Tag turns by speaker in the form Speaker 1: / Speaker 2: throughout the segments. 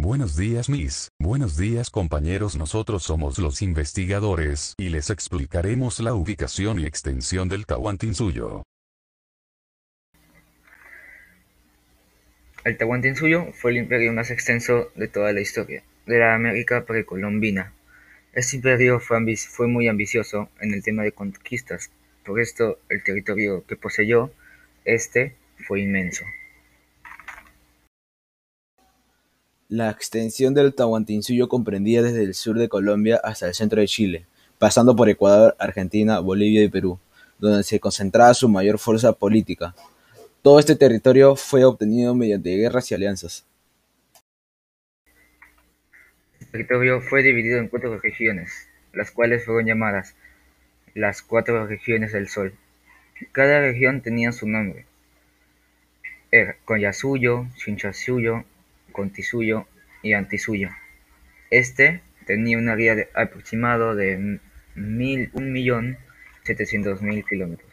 Speaker 1: Buenos días mis, buenos días compañeros nosotros somos los investigadores y les explicaremos la ubicación y extensión del Tahuantinsuyo.
Speaker 2: El Tahuantinsuyo fue el imperio más extenso de toda la historia de la América precolombina. Este imperio fue, fue muy ambicioso en el tema de conquistas, por esto el territorio que poseyó este fue inmenso.
Speaker 3: La extensión del Tahuantinsuyo comprendía desde el sur de Colombia hasta el centro de Chile, pasando por Ecuador, Argentina, Bolivia y Perú, donde se concentraba su mayor fuerza política. Todo este territorio fue obtenido mediante guerras y alianzas.
Speaker 2: El territorio fue dividido en cuatro regiones, las cuales fueron llamadas las cuatro regiones del Sol. Cada región tenía su nombre. Era Collasuyo, Chinchasuyo, Contisuyo y Antisuyo. Este tenía un área aproximado de mil, un millón setecientos mil kilómetros.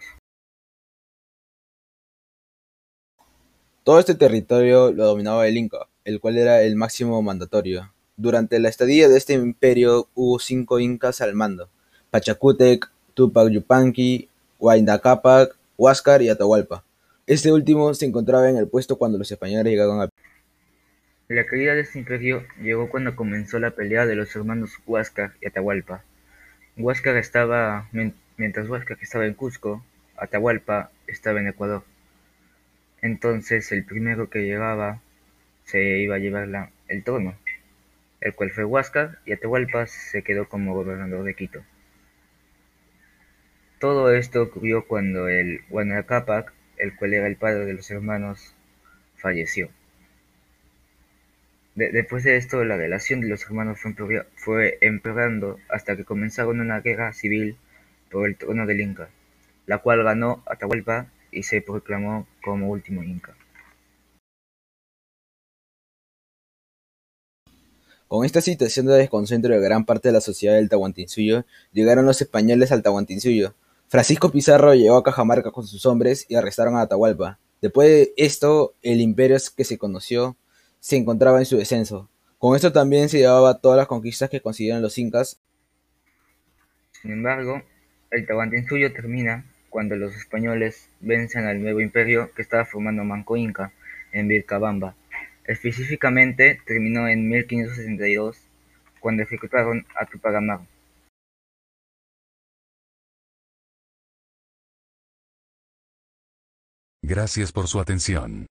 Speaker 3: Todo este territorio lo dominaba el Inca, el cual era el máximo mandatorio. Durante la estadía de este imperio hubo cinco incas al mando: Pachacútec, Tupac Yupanqui, Huayna Huáscar y Atahualpa. Este último se encontraba en el puesto cuando los españoles llegaron a
Speaker 2: la caída de este imperio llegó cuando comenzó la pelea de los hermanos Huáscar y Atahualpa. Huáscar estaba, mientras Huáscar estaba en Cusco, Atahualpa estaba en Ecuador. Entonces el primero que llegaba se iba a llevar el trono, el cual fue Huáscar y Atahualpa se quedó como gobernador de Quito. Todo esto ocurrió cuando el Huayna Cápac, el cual era el padre de los hermanos, falleció después de esto, la relación de los hermanos fue empeorando hasta que comenzaron una guerra civil por el trono del Inca, la cual ganó Atahualpa y se proclamó como último Inca.
Speaker 3: Con esta situación de desconcentro de gran parte de la sociedad del Tahuantinsuyo, llegaron los españoles al Tahuantinsuyo. Francisco Pizarro llegó a Cajamarca con sus hombres y arrestaron a Atahualpa. Después de esto, el imperio que se conoció se encontraba en su descenso. Con esto también se llevaba todas las conquistas que consiguieron los incas.
Speaker 2: Sin embargo, el Tahuantinsuyo termina cuando los españoles vencen al nuevo imperio que estaba formando Manco Inca en Vilcabamba. Específicamente terminó en 1562 cuando ejecutaron a Tupac Amaru.
Speaker 1: Gracias por su atención.